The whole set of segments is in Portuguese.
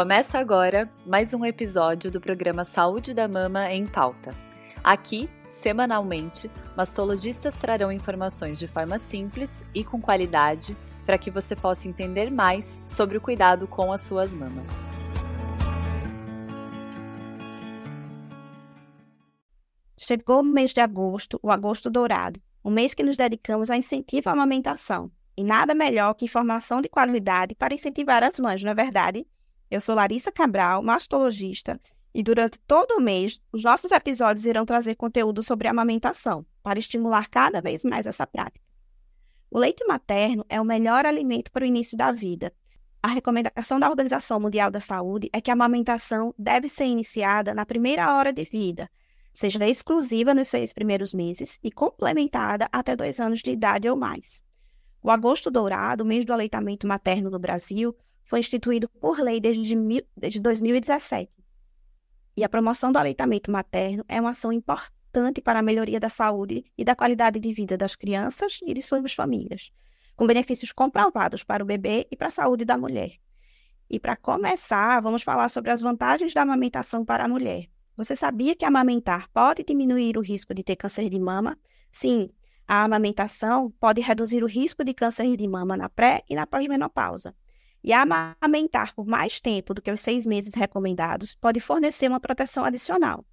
Começa agora mais um episódio do programa Saúde da Mama em Pauta. Aqui, semanalmente, mastologistas trarão informações de forma simples e com qualidade para que você possa entender mais sobre o cuidado com as suas mamas. Chegou o mês de agosto, o agosto dourado, um mês que nos dedicamos ao incentivo à amamentação. E nada melhor que informação de qualidade para incentivar as mães, não é verdade? Eu sou Larissa Cabral, mastologista, e durante todo o mês, os nossos episódios irão trazer conteúdo sobre amamentação, para estimular cada vez mais essa prática. O leite materno é o melhor alimento para o início da vida. A recomendação da Organização Mundial da Saúde é que a amamentação deve ser iniciada na primeira hora de vida, seja exclusiva nos seis primeiros meses e complementada até dois anos de idade ou mais. O agosto dourado, mês do aleitamento materno no Brasil, foi instituído por lei desde, desde 2017. E a promoção do aleitamento materno é uma ação importante para a melhoria da saúde e da qualidade de vida das crianças e de suas famílias, com benefícios comprovados para o bebê e para a saúde da mulher. E para começar, vamos falar sobre as vantagens da amamentação para a mulher. Você sabia que amamentar pode diminuir o risco de ter câncer de mama? Sim, a amamentação pode reduzir o risco de câncer de mama na pré e na pós-menopausa. E amamentar por mais tempo do que os seis meses recomendados pode fornecer uma proteção adicional.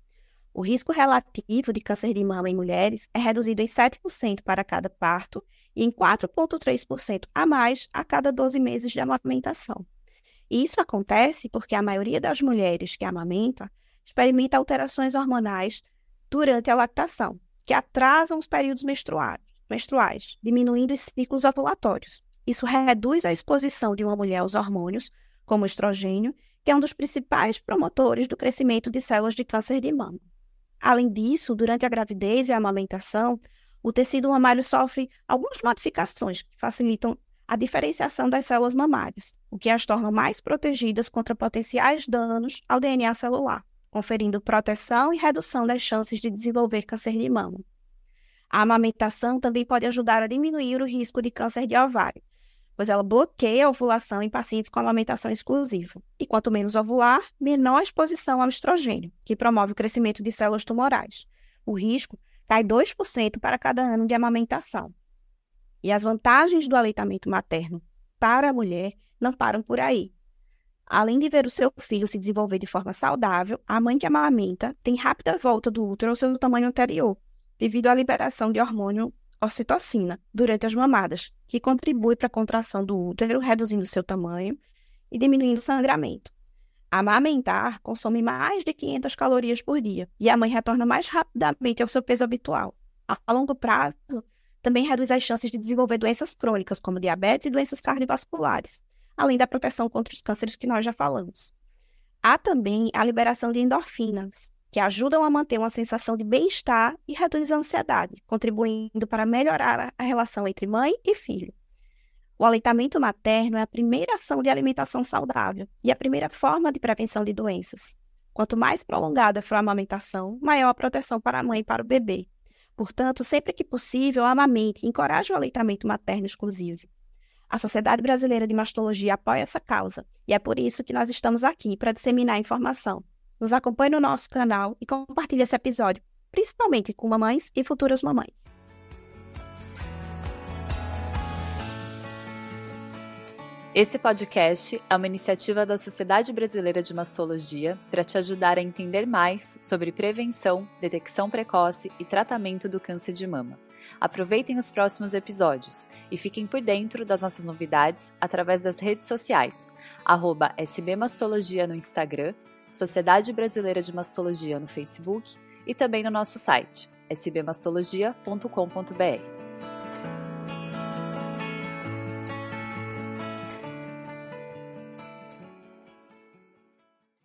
O risco relativo de câncer de mama em mulheres é reduzido em 7% para cada parto e em 4,3% a mais a cada 12 meses de amamentação. E isso acontece porque a maioria das mulheres que amamentam experimenta alterações hormonais durante a lactação, que atrasam os períodos menstruais, diminuindo os ciclos ovulatórios. Isso reduz a exposição de uma mulher aos hormônios, como o estrogênio, que é um dos principais promotores do crescimento de células de câncer de mama. Além disso, durante a gravidez e a amamentação, o tecido mamário sofre algumas modificações que facilitam a diferenciação das células mamárias, o que as torna mais protegidas contra potenciais danos ao DNA celular conferindo proteção e redução das chances de desenvolver câncer de mama. A amamentação também pode ajudar a diminuir o risco de câncer de ovário, pois ela bloqueia a ovulação em pacientes com amamentação exclusiva. E quanto menos ovular, menor exposição ao estrogênio, que promove o crescimento de células tumorais. O risco cai 2% para cada ano de amamentação. E as vantagens do aleitamento materno para a mulher não param por aí. Além de ver o seu filho se desenvolver de forma saudável, a mãe que amamenta tem rápida volta do útero ao seu tamanho anterior, devido à liberação de hormônio ocitocina durante as mamadas, que contribui para a contração do útero, reduzindo seu tamanho e diminuindo o sangramento. Amamentar consome mais de 500 calorias por dia e a mãe retorna mais rapidamente ao seu peso habitual. A longo prazo, também reduz as chances de desenvolver doenças crônicas, como diabetes e doenças cardiovasculares além da proteção contra os cânceres que nós já falamos. Há também a liberação de endorfinas, que ajudam a manter uma sensação de bem-estar e reduz a ansiedade, contribuindo para melhorar a relação entre mãe e filho. O aleitamento materno é a primeira ação de alimentação saudável e a primeira forma de prevenção de doenças. Quanto mais prolongada for a amamentação, maior a proteção para a mãe e para o bebê. Portanto, sempre que possível, amamente e encoraje o aleitamento materno exclusivo. A Sociedade Brasileira de Mastologia apoia essa causa e é por isso que nós estamos aqui para disseminar informação. Nos acompanhe no nosso canal e compartilhe esse episódio, principalmente com mamães e futuras mamães. Esse podcast é uma iniciativa da Sociedade Brasileira de Mastologia para te ajudar a entender mais sobre prevenção, detecção precoce e tratamento do câncer de mama. Aproveitem os próximos episódios e fiquem por dentro das nossas novidades através das redes sociais, arroba SBMastologia no Instagram, Sociedade Brasileira de Mastologia no Facebook e também no nosso site, sbmastologia.com.br.